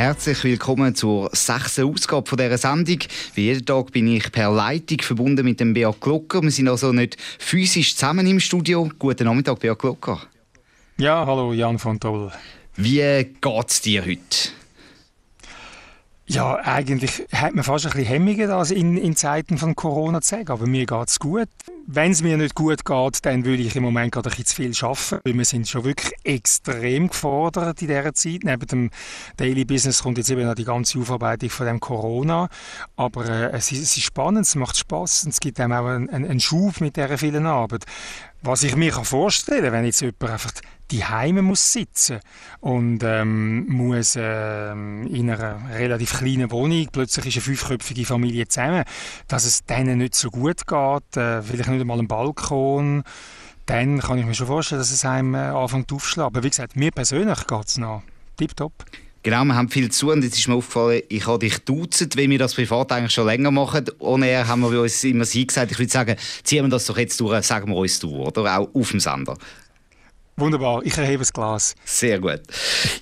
Herzlich willkommen zur sechsten Ausgabe von dieser Sendung. Wie jeden Tag bin ich per Leitung verbunden mit dem Beat Glocker. Wir sind also nicht physisch zusammen im Studio. Guten Nachmittag, Beat Glocker. Ja, hallo Jan von Doll. Wie geht es dir heute? Ja, eigentlich hat man fast ein bisschen Hemmungen, das in, in Zeiten von Corona zu sagen. Aber mir geht es gut. Wenn es mir nicht gut geht, dann würde ich im Moment gerade ein bisschen zu viel arbeiten. Weil wir sind schon wirklich extrem gefordert in dieser Zeit. Neben dem Daily Business kommt jetzt eben noch die ganze Aufarbeitung von dem Corona. Aber äh, es, ist, es, ist, spannend, es macht Spaß und es gibt einem auch einen, einen Schub mit dieser vielen Arbeit. Was ich mir vorstellen kann, wenn jetzt jemand einfach die Heime muss sitzen und ähm, muss ähm, in einer relativ kleinen Wohnung, plötzlich ist eine fünfköpfige Familie zusammen, dass es denen nicht so gut geht, äh, vielleicht nicht einmal ein Balkon, dann kann ich mir schon vorstellen, dass es einem äh, anfängt aufzuschlagen. Aber wie gesagt, mir persönlich geht es noch tipptopp. Genau, wir haben viel zu und jetzt ist mir aufgefallen, ich habe dich duzen, wie wir das privat eigentlich schon länger machen. Ohne er haben wir uns immer sie gesagt, ich würde sagen, ziehen wir das doch jetzt durch, sagen wir uns du, oder? Auch auf dem Sender. Wunderbar, ich erhebe das Glas. Sehr gut.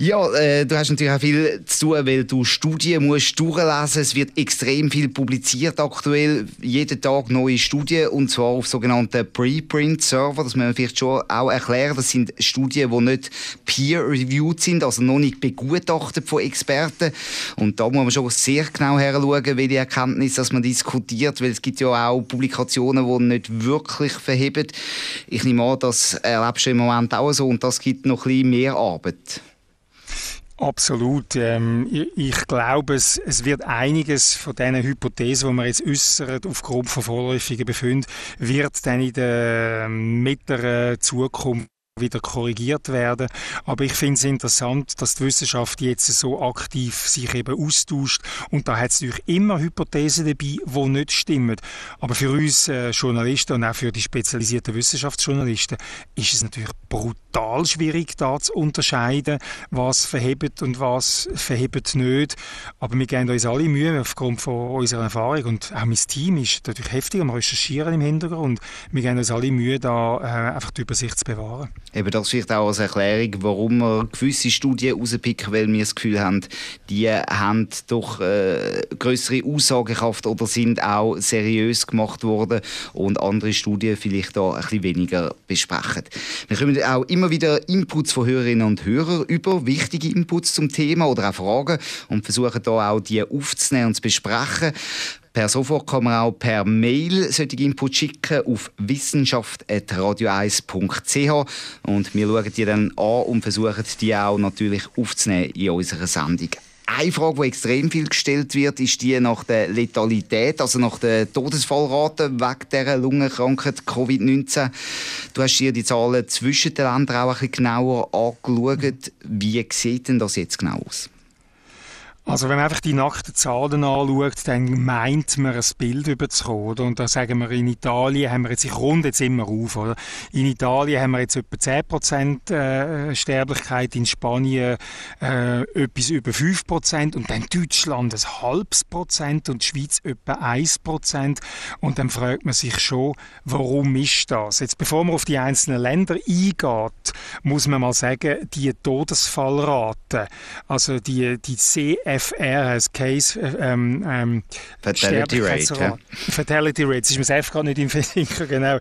Ja, äh, du hast natürlich auch viel zu tun, weil du Studien musst durchlesen. Es wird extrem viel publiziert aktuell. Jeden Tag neue Studien und zwar auf sogenannten Preprint-Server. Das müssen wir vielleicht schon auch erklären. Das sind Studien, die nicht peer-reviewed sind, also noch nicht begutachtet von Experten. Und da muss man schon sehr genau heranschauen, welche Erkenntnisse man diskutiert, weil es gibt ja auch Publikationen, die nicht wirklich verheben. Ich nehme an, das erlebst du im Moment auch so und das gibt noch ein bisschen mehr Arbeit. Absolut. Ähm, ich, glaube, es, wird einiges von diesen Hypothesen, die man jetzt äußert, aufgrund von vorläufigen Befunden, wird dann in der mittleren Zukunft wieder korrigiert werden. Aber ich finde es interessant, dass die Wissenschaft jetzt so aktiv sich eben austauscht und da hat es natürlich immer Hypothesen dabei, die nicht stimmen. Aber für uns äh, Journalisten und auch für die spezialisierten Wissenschaftsjournalisten ist es natürlich brutal schwierig, da zu unterscheiden, was verhebt und was verhebt nicht. Aber wir geben uns alle Mühe aufgrund von unserer Erfahrung und auch mein Team ist natürlich heftig am Recherchieren im Hintergrund. Wir geben uns alle Mühe, da äh, einfach die Übersicht zu bewahren. Eben das vielleicht auch als Erklärung, warum wir gewisse Studien rauspicken, weil wir das Gefühl haben, die haben doch äh, größere Aussagekraft oder sind auch seriös gemacht worden und andere Studien vielleicht da ein bisschen weniger besprechen. Wir kommen auch immer wieder Inputs von Hörerinnen und Hörern über, wichtige Inputs zum Thema oder auch Fragen und versuchen da auch die aufzunehmen und zu besprechen. Per sofort kann man auch per Mail solche Input schicken auf wissenschaft.radio1.ch und wir schauen die dann an und versuchen die auch natürlich aufzunehmen in unserer Sendung. Eine Frage, die extrem viel gestellt wird, ist die nach der Letalität, also nach der Todesfallrate wegen dieser Lungenkrankheit Covid-19. Du hast dir die Zahlen zwischen den Ländern auch ein bisschen genauer angeschaut. Wie sieht denn das jetzt genau aus? Also wenn man einfach die nackten Zahlen anschaut, dann meint man ein Bild überzukommen. Oder? Und da sagen wir, in Italien haben wir jetzt, ich runde jetzt immer auf, oder? in Italien haben wir jetzt etwa 10% äh, Sterblichkeit, in Spanien äh, etwas über 5% und dann Deutschland ein halbes Prozent und die Schweiz etwa 1%. Und dann fragt man sich schon, warum ist das? Jetzt bevor man auf die einzelnen Länder eingeht, muss man mal sagen, die Todesfallrate, also die, die CF FR heißt Case ähm, ähm, Fatality Rate. Ja. Fatality Rate, das ist mir selbst gerade nicht im Versinker, genau.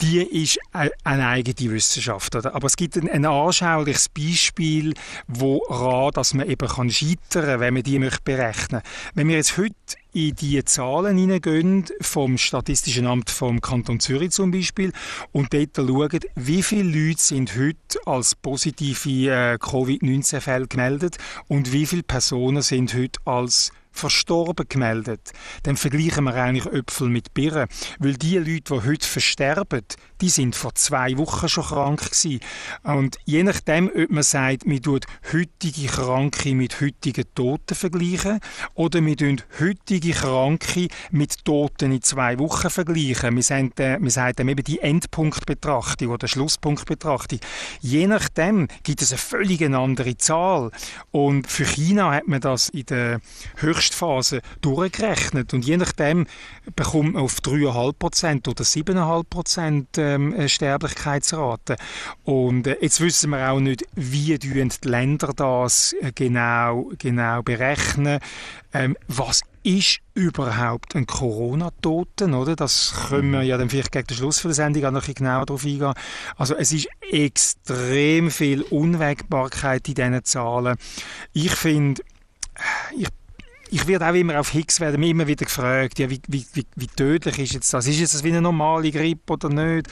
Die ist eine eigene Wissenschaft. Oder? Aber es gibt ein, ein anschauliches Beispiel, woran dass man eben kann scheitern kann, wenn man die möchte berechnen Wenn wir jetzt heute in die Zahlen hineingehen, vom Statistischen Amt vom Kanton Zürich zum Beispiel, und dort schauen, wie viele Leute sind heute als positive äh, Covid-19-Fälle gemeldet und wie viele Personen sind heute als verstorben gemeldet, dann vergleichen wir eigentlich Äpfel mit Birnen. Weil die Leute, die heute versterben, die sind vor zwei Wochen schon krank gewesen. Und je nachdem, ob man sagt, man tut heutige Kranke mit heutigen Toten vergleichen oder man tut heutige Kranke mit Toten in zwei Wochen vergleichen. Wir sagen, äh, wir sagen eben die Endpunktbetrachtung oder Schlusspunktbetrachtung. Je nachdem gibt es eine völlig andere Zahl. Und für China hat man das in der Höchstphase durchgerechnet. Und je nachdem bekommt man auf 3,5% oder 7,5% ähm, Sterblichkeitsrate. Und äh, jetzt wissen wir auch nicht, wie die Länder das äh, genau, genau berechnen. Ähm, was ist überhaupt ein Corona-Toten, oder? Das können wir ja dann vielleicht gegen den Schluss der Sendung auch noch ein genauer darauf eingehen. Also es ist extrem viel Unwägbarkeit in diesen Zahlen. Ich finde, ich ich werde auch immer auf Higgs werden mir immer wieder gefragt, ja, wie, wie, wie, wie tödlich ist jetzt das? Ist es wie eine normale Grippe oder nicht?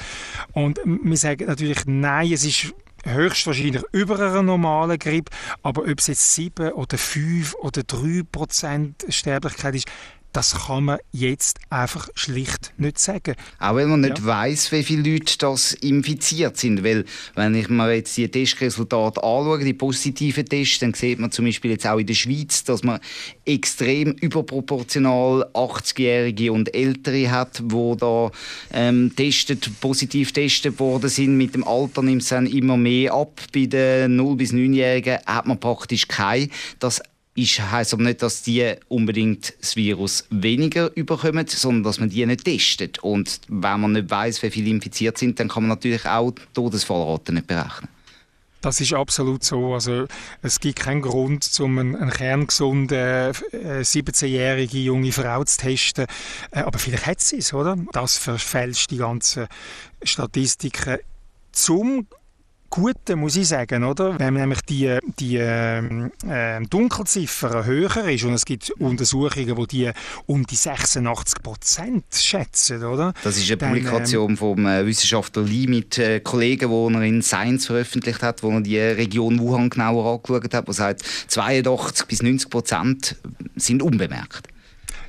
Und wir sagen natürlich, nein, es ist höchstwahrscheinlich über einer normalen Grippe, aber ob es jetzt 7 oder 5 oder 3 Prozent Sterblichkeit ist, das kann man jetzt einfach schlicht nicht sagen. Auch weil man nicht ja. weiß, wie viele Leute das infiziert sind. Weil, wenn ich mir jetzt die Testresultate anschaue, die positiven Tests, dann sieht man zum Beispiel jetzt auch in der Schweiz, dass man extrem überproportional 80-Jährige und Ältere hat, die da ähm, testet, positiv getestet worden sind. Mit dem Alter nimmt es dann immer mehr ab. Bei den 0- bis 9-Jährigen hat man praktisch kein. Das ist, heisst aber nicht, dass die unbedingt das Virus weniger überkommen, sondern dass man die nicht testet. Und wenn man nicht weiß, wie viele infiziert sind, dann kann man natürlich auch die Todesfallrate nicht berechnen. Das ist absolut so. Also es gibt keinen Grund, um eine, eine kerngesunde äh, 17-jährige junge Frau zu testen. Äh, aber vielleicht hat sie es, oder? Das verfälscht die ganzen Statistiken. Zum Gute, muss ich sagen, oder? Wenn nämlich die, die ähm, äh, Dunkelziffer höher ist und es gibt Untersuchungen, wo die um die 86 Prozent schätzen, oder? Das ist eine Dann, Publikation ähm, vom äh, Wissenschaftler Lee mit äh, Kollegen, die er in Science veröffentlicht hat, wo er die Region Wuhan genauer angeschaut hat, wo sagt, 82 bis 90 Prozent sind unbemerkt.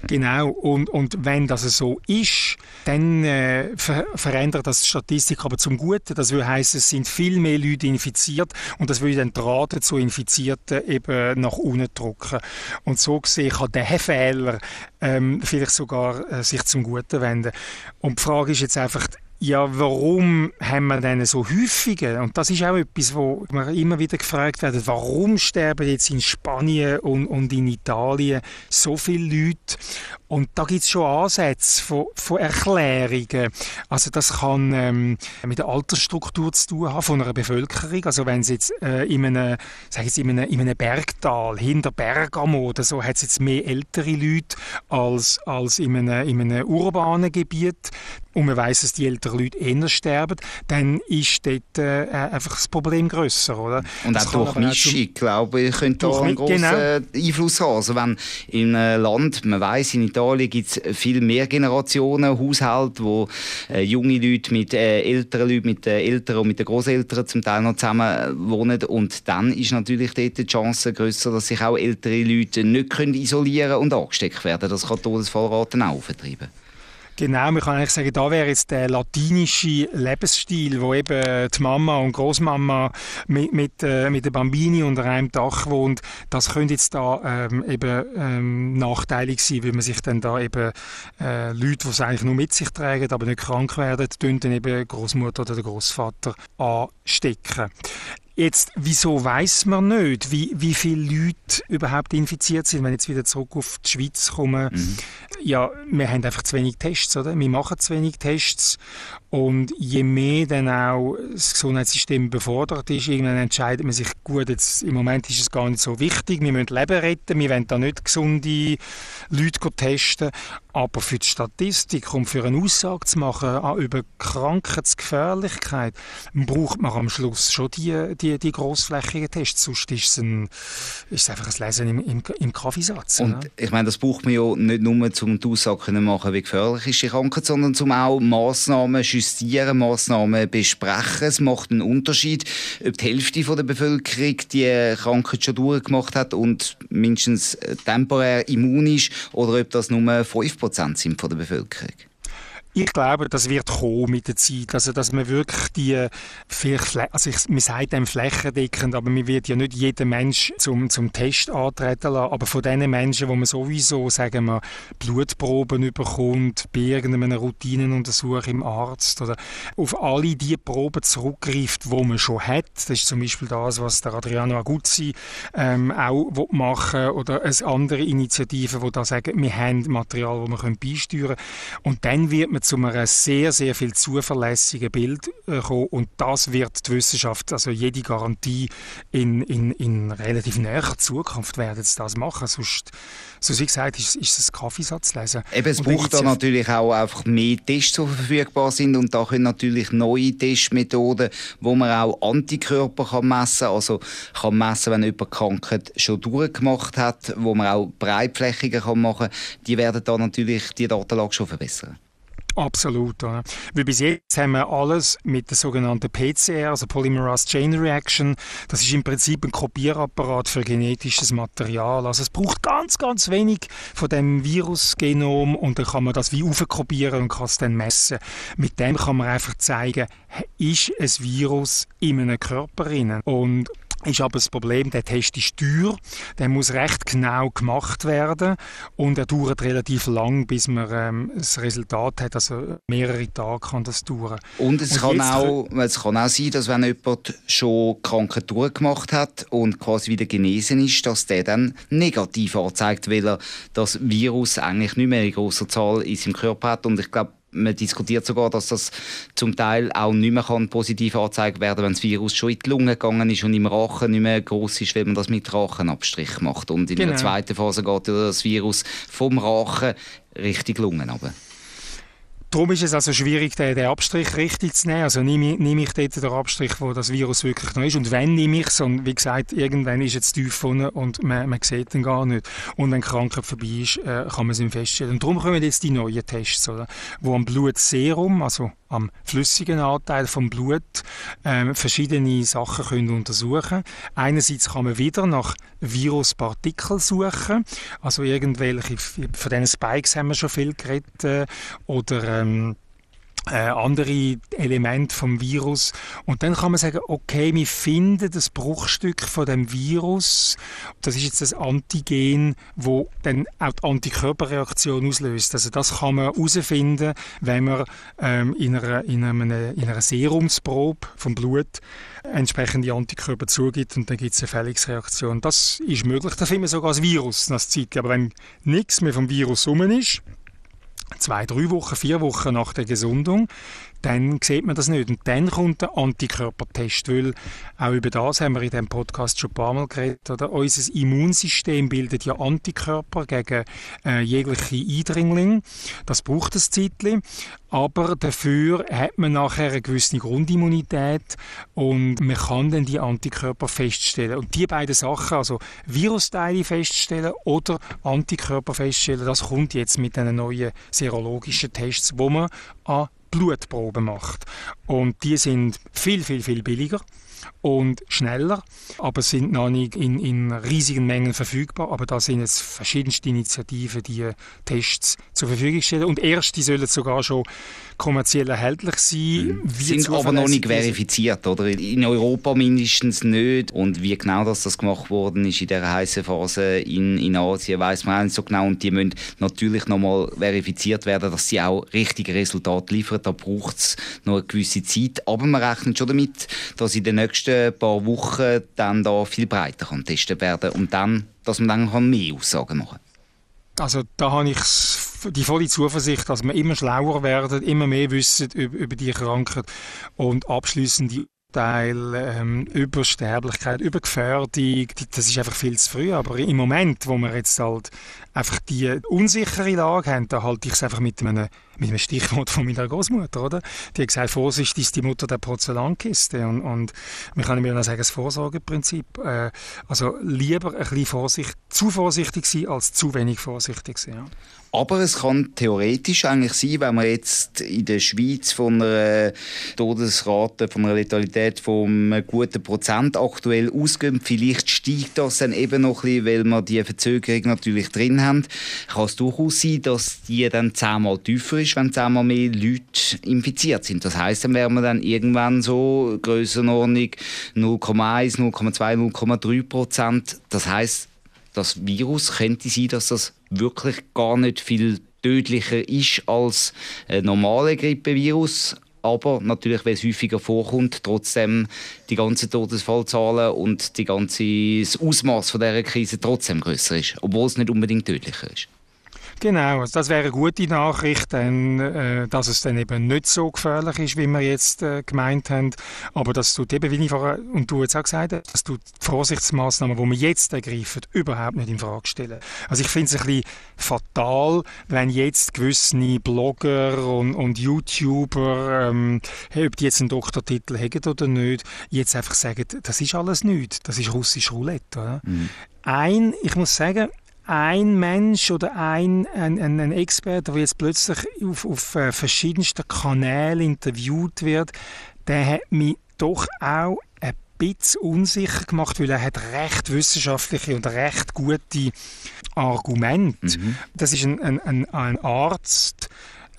Genau, und, und wenn das so ist, dann äh, ver verändert das die Statistik aber zum Guten. Das würde heißen, es sind viel mehr Leute infiziert und das würde dann die Rate zu Infizierten eben nach unten drücken. Und so gesehen kann der Fehler ähm, vielleicht sogar äh, sich zum Guten wenden. Und die Frage ist jetzt einfach, ja, warum haben wir denn so häufige? Und das ist auch etwas, wo wir immer wieder gefragt werden, warum sterben jetzt in Spanien und, und in Italien so viele Leute? Und da gibt es schon Ansätze von, von, Erklärungen. Also das kann ähm, mit der Altersstruktur zu tun haben von einer Bevölkerung. Also wenn es jetzt äh, in, einem, sag jetzt in, einem, in einem Bergtal, hinter Bergamo oder so, hat es jetzt mehr ältere Leute als, als in, einem, in einem urbanen Gebiet und man weiß, dass die älteren Leute eher sterben, dann ist dort äh, einfach das Problem grösser, oder? Und das auch durch Mischung, glaube ich, könnte da einen grossen genau. Einfluss haben. Also wenn in einem Land, man weiß, in Italien gibt es viel mehr Generationen, Haushalte, wo äh, junge Leute mit äh, älteren Leuten, mit den Eltern und mit den Großeltern zum Teil noch zusammen wohnen und dann ist natürlich dort die Chance grösser, dass sich auch ältere Leute nicht können isolieren und angesteckt werden. Das kann die Todesfallraten auch vertreiben. Genau, man kann eigentlich sagen, da wäre jetzt der latinische Lebensstil, wo eben die Mama und Großmama mit, mit, äh, mit der Bambini unter einem Dach wohnt. Das könnte jetzt da ähm, eben ähm, nachteilig sein, weil man sich dann da eben äh, Leute, die es eigentlich nur mit sich tragen, aber nicht krank werden, dann eben Großmutter oder der Großvater anstecken. Jetzt, wieso weiß man nicht, wie, wie viele Leute überhaupt infiziert sind, wenn ich jetzt wieder zurück auf die Schweiz komme? Mhm. Ja, wir haben einfach zu wenig Tests, oder? Wir machen zu wenig Tests und je mehr dann auch das Gesundheitssystem befordert ist, irgendwann entscheidet man sich, gut, jetzt, im Moment ist es gar nicht so wichtig, wir müssen Leben retten, wir wollen da nicht gesunde Leute testen, aber für die Statistik und für eine Aussage zu machen über Krankheitsgefährlichkeit, braucht man am Schluss schon die, die, die grossflächigen Tests. Sonst ist es, ein, ist es einfach ein Lesen im, im, im Kaffeesatz. Und ich meine, das braucht man ja nicht nur, um die Aussage können machen, wie gefährlich ist die Krankheit, sondern zum auch Massnahmen justieren, Massnahmen besprechen. Es macht einen Unterschied, ob die Hälfte der Bevölkerung die Krankheit schon durchgemacht hat und mindestens temporär immun ist oder ob das nur 5% sind von der Bevölkerung. Ich glaube, das wird kommen mit der Zeit. Also, dass man wirklich die, vielleicht, also ich, man sagt dem flächendeckend, aber man wird ja nicht jeden Mensch zum, zum Test antreten lassen. Aber von den Menschen, wo man sowieso, sagen wir, Blutproben bekommt, bei irgendeiner Routinenuntersuchung im Arzt oder auf alle die Proben zurückgreift, die man schon hat. Das ist zum Beispiel das, was der Adriano Aguzzi ähm, auch machen oder es andere Initiativen, die da sagen, wir haben Material, das wir beisteuern können. Und dann wird man zu einem sehr, sehr viel zuverlässigen Bild äh, kommen. Und das wird die Wissenschaft, also jede Garantie in, in, in relativ näher Zukunft werden sie das machen, sonst, so wie gesagt, ist, ist es Kaffeesatz lesen. Eben, es braucht da natürlich auch einfach mehr Tests, die verfügbar sind. Und da können natürlich neue Testmethoden, wo man auch Antikörper kann messen kann, also kann messen, wenn jemand Krankheit schon durchgemacht hat, wo man auch breitflächiger kann machen kann, die werden da natürlich die Datenlage schon verbessern. Absolut. Oder? Weil bis jetzt haben wir alles mit der sogenannten PCR, also Polymerase Chain Reaction. Das ist im Prinzip ein Kopierapparat für genetisches Material. Also es braucht ganz, ganz wenig von dem Virusgenom und dann kann man das wie aufkopieren und kann es dann messen. Mit dem kann man einfach zeigen, ist ein Virus in einem Körper drin. Und ist aber das Problem, der Test ist teuer, der muss recht genau gemacht werden und er dauert relativ lang, bis man ähm, das Resultat hat, also mehrere Tage kann das dauern. Und es, und kann, auch, es kann auch sein, dass wenn jemand schon Krankheit durchgemacht hat und quasi wieder genesen ist, dass der dann negativ anzeigt, weil er das Virus eigentlich nicht mehr in großer Zahl in seinem Körper hat und ich glaube, man diskutiert sogar, dass das zum Teil auch nicht mehr kann positiv angezeigt werden wenn das Virus schon in die Lunge gegangen ist und im Rachen nicht mehr groß ist, wenn man das mit Rachenabstrich macht. Und in genau. der zweiten Phase geht das Virus vom Rachen Richtung Lungen runter. Darum ist es also schwierig, den, den Abstrich richtig zu nehmen. Also nehme, nehme ich dort den Abstrich, wo das Virus wirklich noch ist. Und wenn nehme ich es, und wie gesagt, irgendwann ist es tief vorne und man, man sieht ihn gar nicht. Und wenn Krankheit vorbei ist, äh, kann man es ihm feststellen. Und darum kommen jetzt die neuen Tests, oder? wo am Blutserum, also am flüssigen Anteil vom Blut ähm, verschiedene Sachen können untersuchen. Einerseits kann man wieder nach Viruspartikeln suchen, also irgendwelche von diesen Spikes haben wir schon viel geredet äh, oder ähm, äh, andere Elemente vom Virus und dann kann man sagen, okay, wir finden das Bruchstück von dem Virus, das ist jetzt das Antigen, wo dann auch die Antikörperreaktion auslöst. Also das kann man herausfinden, wenn man ähm, in, einer, in, einer, in einer Serumsprobe vom Blut entsprechende Antikörper zugibt und dann gibt es eine Fälligungsreaktion. Das ist möglich, das finden wir sogar als Virus nach Zeit. Aber wenn nichts mehr vom Virus rum ist, zwei, drei Wochen, vier Wochen nach der Gesundung, dann sieht man das nicht. Und dann kommt der Antikörpertest, weil auch über das haben wir in diesem Podcast schon ein paar Mal geredet. Oder? Unser Immunsystem bildet ja Antikörper gegen äh, jegliche Eindringlinge. Das braucht ein Zeitchen. Aber dafür hat man nachher eine gewisse Grundimmunität und man kann dann die Antikörper feststellen. Und die beiden Sachen, also Virusteile feststellen oder Antikörper feststellen, das kommt jetzt mit den neuen serologischen Tests, wo man an Blutproben macht. Und die sind viel, viel, viel billiger und schneller, aber sind noch nicht in, in riesigen Mengen verfügbar. Aber da sind es verschiedenste Initiativen, die Tests zur Verfügung stellen. Und erst die sollen sogar schon kommerziell erhältlich sein. Mhm. Sind aber noch nicht verifiziert, oder? In Europa mindestens nicht. Und wie genau das, das gemacht worden ist in der heißen Phase in, in Asien, weiß man auch nicht so genau. Und die müssen natürlich noch mal verifiziert werden, dass sie auch richtige Resultate liefern. Da braucht es noch eine gewisse Zeit. Aber man rechnet schon damit, dass in den nächsten paar Wochen dann da viel breiter getestet werden und dann, dass man dann mehr Aussagen machen kann. Also da habe ich die volle Zuversicht, dass wir immer schlauer werden, immer mehr wissen über, über die Krankheit und abschließend die Teil ähm, über Sterblichkeit, über Gefährdung, das ist einfach viel zu früh. Aber im Moment, wo wir jetzt halt einfach die unsichere Lage haben, da halte ich es einfach mit einem mit einem Stichwort von meiner Großmutter, oder? Die hat gesagt, Vorsicht ist die Mutter der Porzellankiste. Und, und man kann mir auch sagen, das Vorsorgeprinzip. Äh, also lieber ein bisschen Vorsicht, zu vorsichtig sein, als zu wenig vorsichtig sein. Ja. Aber es kann theoretisch eigentlich sein, wenn man jetzt in der Schweiz von einer Todesrate, von einer Letalität von einem guten Prozent aktuell ausgeht, vielleicht steigt das dann eben noch ein bisschen, weil wir die Verzögerung natürlich drin haben. Kann es durchaus sein, dass die dann zehnmal tiefer ist, wenn zehnmal mehr Leute infiziert sind. Das heißt, dann wären wir dann irgendwann so Grössenordnung 0,1, 0,2, 0,3 Prozent. Das heißt, das Virus könnte sein, dass das wirklich gar nicht viel tödlicher ist als ein normaler Grippevirus. Aber natürlich, weil es häufiger vorkommt, trotzdem die ganzen Todesfallzahlen und die ganze, das Ausmaß dieser Krise trotzdem größer ist, obwohl es nicht unbedingt tödlicher ist. Genau, also das wäre eine gute Nachricht, denn, äh, dass es dann eben nicht so gefährlich ist, wie wir jetzt äh, gemeint haben, aber dass du eben, wie ich vorher und du jetzt auch gesagt hast, dass du die Vorsichtsmaßnahmen, die wir jetzt ergreifen, überhaupt nicht in Frage stellen. Also ich finde es ein bisschen fatal, wenn jetzt gewisse Blogger und, und YouTuber, ähm, ob die jetzt einen Doktortitel haben oder nicht, jetzt einfach sagen, das ist alles nichts, das ist russisch Roulette. Oder? Mhm. Ein, ich muss sagen, ein Mensch oder ein, ein, ein Experte, der jetzt plötzlich auf, auf äh, verschiedensten Kanälen interviewt wird, der hat mich doch auch ein bisschen unsicher gemacht, weil er hat recht wissenschaftliche und recht gute Argumente. Mhm. Das ist ein, ein, ein Arzt,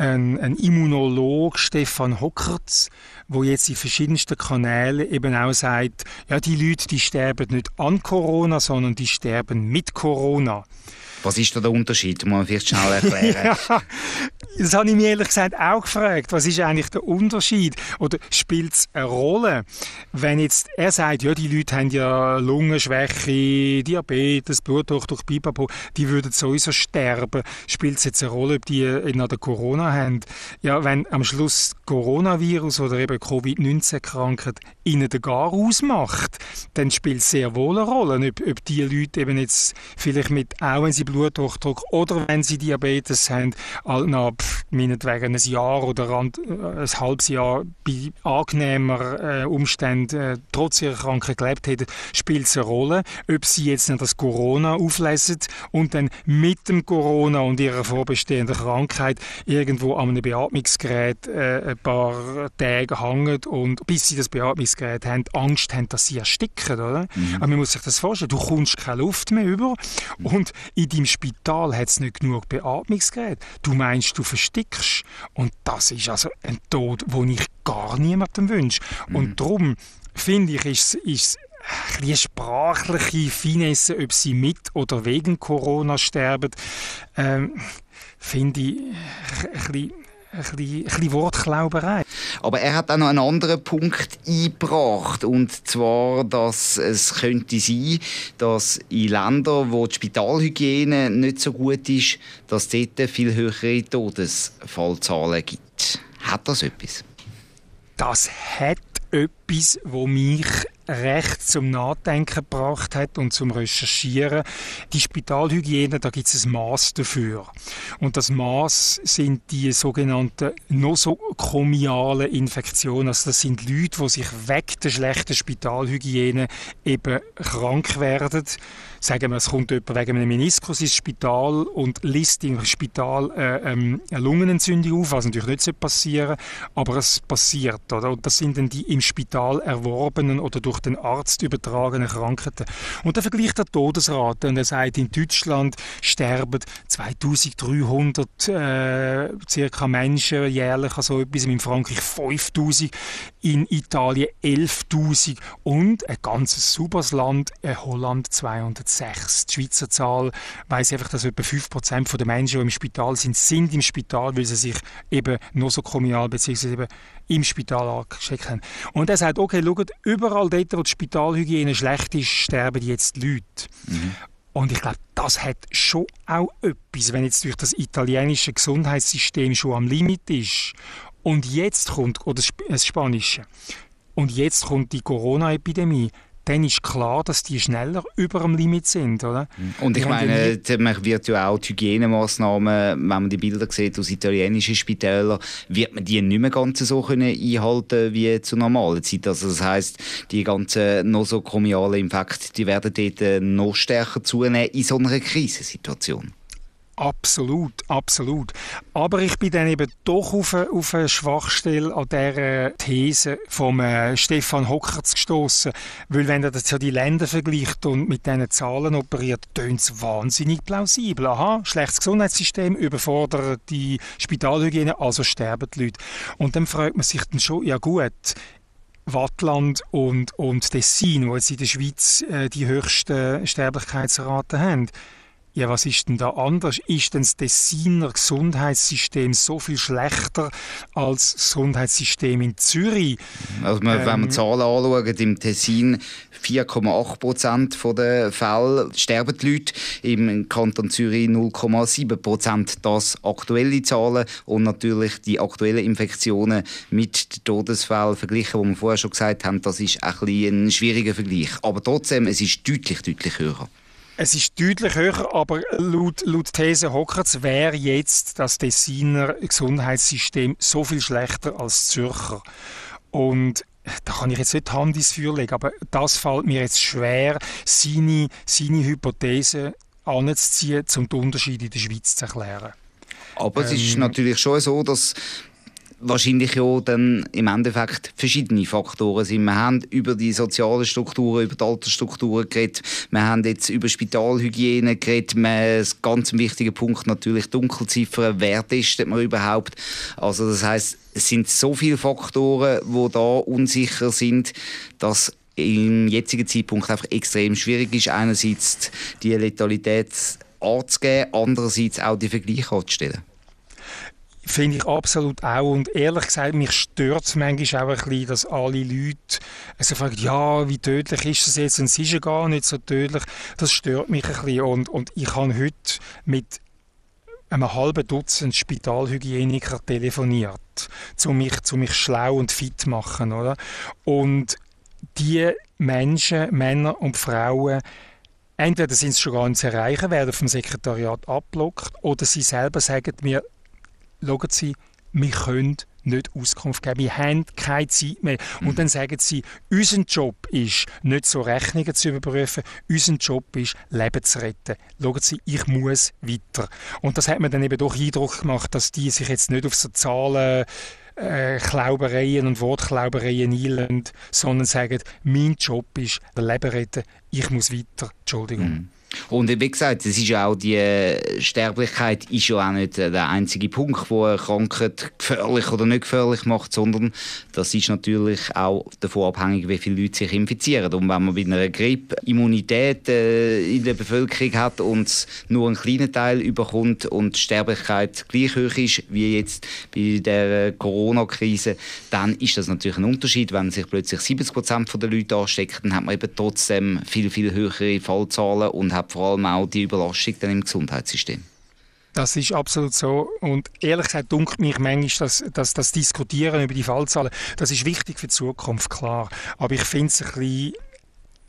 ein, ein Immunolog, Stefan Hockertz, wo jetzt in verschiedensten Kanälen eben auch sagt, ja, die Leute, die sterben nicht an Corona, sondern die sterben mit Corona. Was ist da der Unterschied? Muss man vielleicht schnell erklären. ja, das habe ich mir ehrlich gesagt auch gefragt. Was ist eigentlich der Unterschied? Oder spielt es eine Rolle, wenn jetzt er sagt, ja, die Leute haben ja Lungenschwäche, Diabetes, Bluthochdruck, Bipapo, die würden sowieso sterben. Spielt es jetzt eine Rolle, ob die noch der Corona haben? Ja, wenn am Schluss Coronavirus oder eben Covid-19-Krankheit ihnen den Gar ausmacht, dann spielt es sehr wohl eine Rolle, ob, ob die Leute eben jetzt vielleicht mit, auch wenn sie Bluthochdruck oder wenn sie Diabetes haben, nach meinetwegen ein Jahr oder ein, äh, ein halbes Jahr bei angenehmer äh, Umständen äh, trotz ihrer Krankheit gelebt hätten, spielt es eine Rolle, ob sie jetzt das Corona auflesen und dann mit dem Corona und ihrer vorbestehenden Krankheit irgendwo an einem Beatmungsgerät äh, ein paar Tage hängen und bis sie das Beatmungsgerät haben, Angst haben, dass sie ersticken, oder? Mhm. Aber man muss sich das vorstellen, du kommst keine Luft mehr über und in deinem Spital hat es nicht genug Beatmungsgeräte. Du meinst, du verstickst. Und das ist also ein Tod, den ich gar niemandem wünsche. Mhm. Und darum finde ich, ist es eine sprachliche Finesse, ob sie mit oder wegen Corona sterben, ähm, finde ich ein bisschen ein bisschen, ein bisschen Wortklauberei. Aber er hat auch noch einen anderen Punkt eingebracht. Und zwar, dass es könnte sein, dass in Ländern, wo die Spitalhygiene nicht so gut ist, dass es dort viel höhere Todesfallzahlen gibt. Hat das etwas? Das hat etwas, wo mich recht zum Nachdenken gebracht hat und zum Recherchieren. Die Spitalhygiene, da gibt es ein Maß dafür. Und das Maß sind die sogenannten nosokomialen Infektionen. Also das sind Leute, die sich weg der schlechten Spitalhygiene eben krank werden sagen wir, es kommt jemand wegen einem Meniskus ins Spital und liest im Spital äh, ähm, eine Lungenentzündung auf, was natürlich nicht passieren aber es passiert. Oder? Und das sind dann die im Spital erworbenen oder durch den Arzt übertragenen Krankheiten. Und er vergleicht die Todesrate und er sagt, in Deutschland sterben 2300 äh, circa Menschen jährlich, also etwas, in Frankreich 5000, in Italien 11.000 und ein ganzes sauberes Land, äh, Holland 200 sechs. Die Schweizer Zahl weiss einfach, dass etwa 5% der Menschen, die im Spital sind, sind im Spital, weil sie sich eben nosokomial bzw. eben im Spital angesteckt haben. Und er sagt, okay, schaut, überall dort, wo die Spitalhygiene schlecht ist, sterben jetzt Leute. Mhm. Und ich glaube, das hat schon auch etwas, wenn jetzt durch das italienische Gesundheitssystem schon am Limit ist. Und jetzt kommt, oder das Spanische, und jetzt kommt die Corona-Epidemie dann ist klar, dass die schneller über dem Limit sind, oder? Und ich meine, man wird ja auch die Hygienemaßnahmen, wenn man die Bilder sieht aus italienischen Spitälern, wird man die nicht mehr ganz so können einhalten wie zu normalen Zeit. Also das heißt, die ganzen nosokomialen Infekte, die werden dort noch stärker zunehmen in so einer Krisensituation. Absolut, absolut. Aber ich bin dann eben doch auf eine, auf eine Schwachstelle an dieser These von äh, Stefan Hockertz gestoßen, weil wenn er das ja die Länder vergleicht und mit diesen Zahlen operiert, tönt es wahnsinnig plausibel. Aha, schlechtes Gesundheitssystem überfordert die Spitalhygiene, also sterben die Leute. Und dann fragt man sich dann schon, ja gut, Wattland und, und Tessin, wo jetzt in der Schweiz äh, die höchsten Sterblichkeitsraten haben, ja, was ist denn da anders? Ist denn das Tessiner Gesundheitssystem so viel schlechter als das Gesundheitssystem in Zürich? Also wenn man ähm, Zahlen anschaut, im Tessin 4,8 Prozent der Fälle sterben die Leute, im Kanton Zürich 0,7 Prozent. Das aktuelle Zahlen und natürlich die aktuellen Infektionen mit den Todesfällen verglichen, wo wir vorher schon gesagt haben, das ist ein, ein schwieriger Vergleich. Aber trotzdem, es ist deutlich, deutlich höher. Es ist deutlich höher, aber laut, laut These Hockerts wäre jetzt das Tessiner Gesundheitssystem so viel schlechter als Zürcher. Und da kann ich jetzt nicht Hand ins Feuer legen, aber das fällt mir jetzt schwer, seine, seine Hypothese anzuziehen, um den Unterschied in der Schweiz zu erklären. Aber ähm, es ist ähm, natürlich schon so, dass wahrscheinlich ja dann im Endeffekt verschiedene Faktoren sind. Wir haben über die sozialen Strukturen, über die Altersstrukturen geredet, wir haben jetzt über Spitalhygiene geredet, ein ganz wichtiger Punkt natürlich Dunkelziffern, wer testet man überhaupt. Also das heißt, es sind so viele Faktoren, die da unsicher sind, dass im jetzigen Zeitpunkt einfach extrem schwierig ist, einerseits die Letalität anzugeben, andererseits auch die Vergleiche anzustellen. Finde ich absolut auch. Und ehrlich gesagt, mich stört es manchmal auch ein bisschen, dass alle Leute also fragen, ja, wie tödlich ist das jetzt? Und es ist ja gar nicht so tödlich. Das stört mich ein bisschen. Und, und ich habe heute mit einem halben Dutzend Spitalhygieniker telefoniert, um mich, um mich schlau und fit zu machen. Oder? Und die Menschen, Männer und Frauen, entweder sind sie schon gar nicht zu erreichen, werden vom Sekretariat abblockt, oder sie selber sagen mir, schauen Sie, wir können nicht Auskunft geben. Wir haben keine Zeit mehr. Und mhm. dann sagen sie, unser Job ist, nicht so Rechnungen zu überprüfen, unser Job ist, Leben zu retten. Schauen Sie, ich muss weiter. Und das hat mir dann eben doch Eindruck gemacht, dass die sich jetzt nicht auf so Zahlen äh, Klaubereien und Wortklaubereien einlösen, sondern sagen, mein Job ist, Leben retten, ich muss weiter. Entschuldigung. Und wie gesagt, es ist ja auch die Sterblichkeit ist ja auch nicht der einzige Punkt, wo eine Krankheit gefährlich oder nicht gefährlich macht, sondern das ist natürlich auch davon abhängig, wie viele Leute sich infizieren. Und wenn man bei einer Grippe Immunität äh, in der Bevölkerung hat und nur einen kleinen Teil überkommt und die Sterblichkeit gleich hoch ist wie jetzt bei der Corona-Krise, dann ist das natürlich ein Unterschied. Wenn sich plötzlich 70 Prozent der Leute anstecken, dann hat man eben trotzdem viel, viel höhere Fallzahlen und hat hat vor allem auch die Überlastung dann im Gesundheitssystem. Das ist absolut so. Und ehrlich gesagt dunkelt mich manchmal, dass, dass das Diskutieren über die Fallzahlen, das ist wichtig für die Zukunft, klar. Aber ich finde es ein bisschen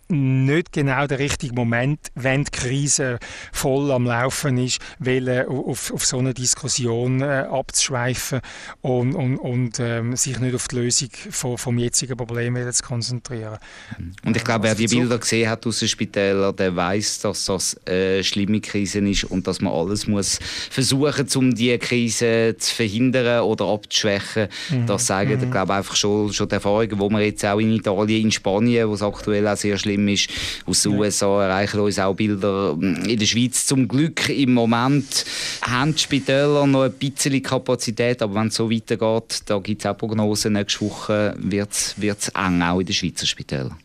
nicht genau der richtige Moment, wenn die Krise voll am Laufen ist, weil, auf, auf so eine Diskussion äh, abzuschweifen und, und, und ähm, sich nicht auf die Lösung von, vom jetzigen Problem zu konzentrieren. Und ich glaube, wer die Bilder gesehen hat aus den Spitälern, der weiß, dass das eine schlimme Krise ist und dass man alles muss versuchen, um diese Krise zu verhindern oder abzuschwächen. Mhm. Das sagen, mhm. glaube einfach schon, schon die Erfahrungen, die wir jetzt auch in Italien, in Spanien, wo es aktuell auch sehr schlimm ist. Aus den ja. USA erreichen uns auch Bilder in der Schweiz. Zum Glück im Moment haben die Spitäler noch ein bisschen Kapazität, aber wenn es so weitergeht, da gibt es auch Prognosen, nächste Woche wird es eng, auch in den Schweizer Spitälern.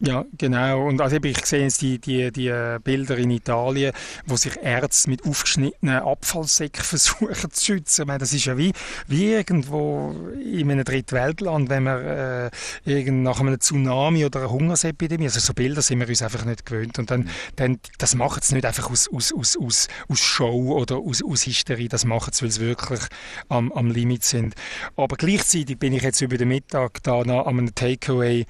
Ja, genau. Und also ich sehe jetzt die, die, die Bilder in Italien, wo sich Ärzte mit aufgeschnittenen Abfallsäcken versuchen zu schützen. Ich meine, das ist ja wie, wie irgendwo in einem Drittweltland, wenn man äh, irgend nach einem Tsunami oder einer Hungersepidemie, also so Bilder sind wir uns einfach nicht gewöhnt. Und dann, dann das machen sie nicht einfach aus, aus, aus, aus, aus Show oder aus, aus Hysterie, das machen sie, weil sie wirklich am, am Limit sind. Aber gleichzeitig bin ich jetzt über den Mittag da an einem Takeaway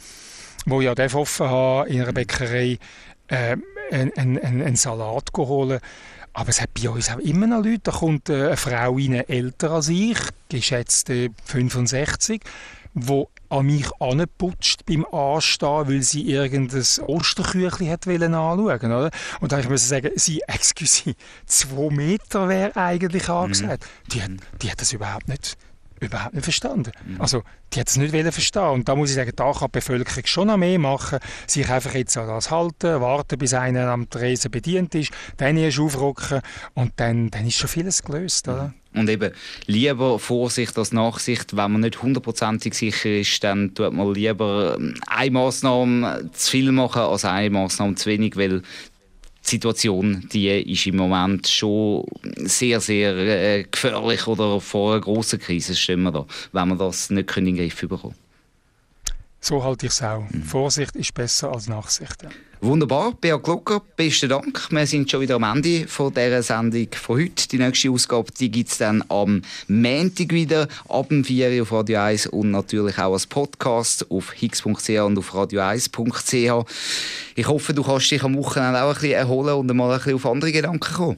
wo ich auch offen habe, in einer Bäckerei äh, einen, einen, einen Salat holen. Aber es hat bei uns auch immer noch Leute, da kommt äh, eine Frau rein, älter als ich, geschätzt 65, die an mich anputscht beim Anstehen, weil sie irgendein Osterküchli hat anschauen oder? Und dann muss ich sagen, sie, excuse, zwei Meter wäre eigentlich angesagt. Mhm. Die, hat, die hat das überhaupt nicht überhaupt nicht verstanden. Mhm. Also, die hat es nicht verstehen. Und da muss ich sagen, da kann die Bevölkerung schon noch mehr machen, sich einfach jetzt an das halten, warten, bis einer am Tresen bedient ist, dann erst aufrücken und dann, dann ist schon vieles gelöst, oder? Und eben lieber Vorsicht als Nachsicht. Wenn man nicht hundertprozentig sicher ist, dann tut man lieber eine Massnahme zu viel machen als eine Massnahme zu wenig, weil die Situation die ist im Moment schon sehr, sehr äh, gefährlich oder vor einer grossen Krise stehen wir da, wenn wir das nicht in den Griff bekommen So halte ich es auch. Mhm. Vorsicht ist besser als Nachsicht. Ja. Wunderbar, Beat Glucker, besten Dank. Wir sind schon wieder am Ende von dieser Sendung von heute. Die nächste Ausgabe gibt es dann am Montag wieder, ab dem 4 Uhr auf Radio 1 und natürlich auch als Podcast auf hix.ch und auf radio1.ch. Ich hoffe, du kannst dich am Wochenende auch ein bisschen erholen und mal ein bisschen auf andere Gedanken kommen.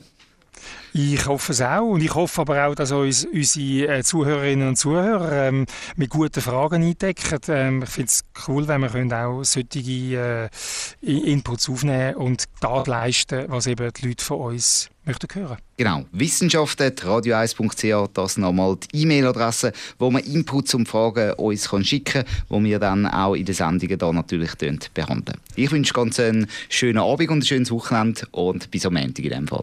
Ich hoffe es auch und ich hoffe aber auch, dass uns unsere äh, Zuhörerinnen und Zuhörer ähm, mit guten Fragen eindecken. Ähm, ich finde es cool, wenn wir auch solche äh, Inputs aufnehmen und das leisten, was eben die Leute von uns möchten hören. Genau, wissenschaft.radio1.ch, das nochmal die E-Mail-Adresse, wo man Inputs und Fragen uns kann schicken kann, die wir dann auch in den Sendungen da natürlich behandeln. Ich wünsche ganz einen schönen Abend und ein schönes Wochenende und bis am Montag in dem Fall.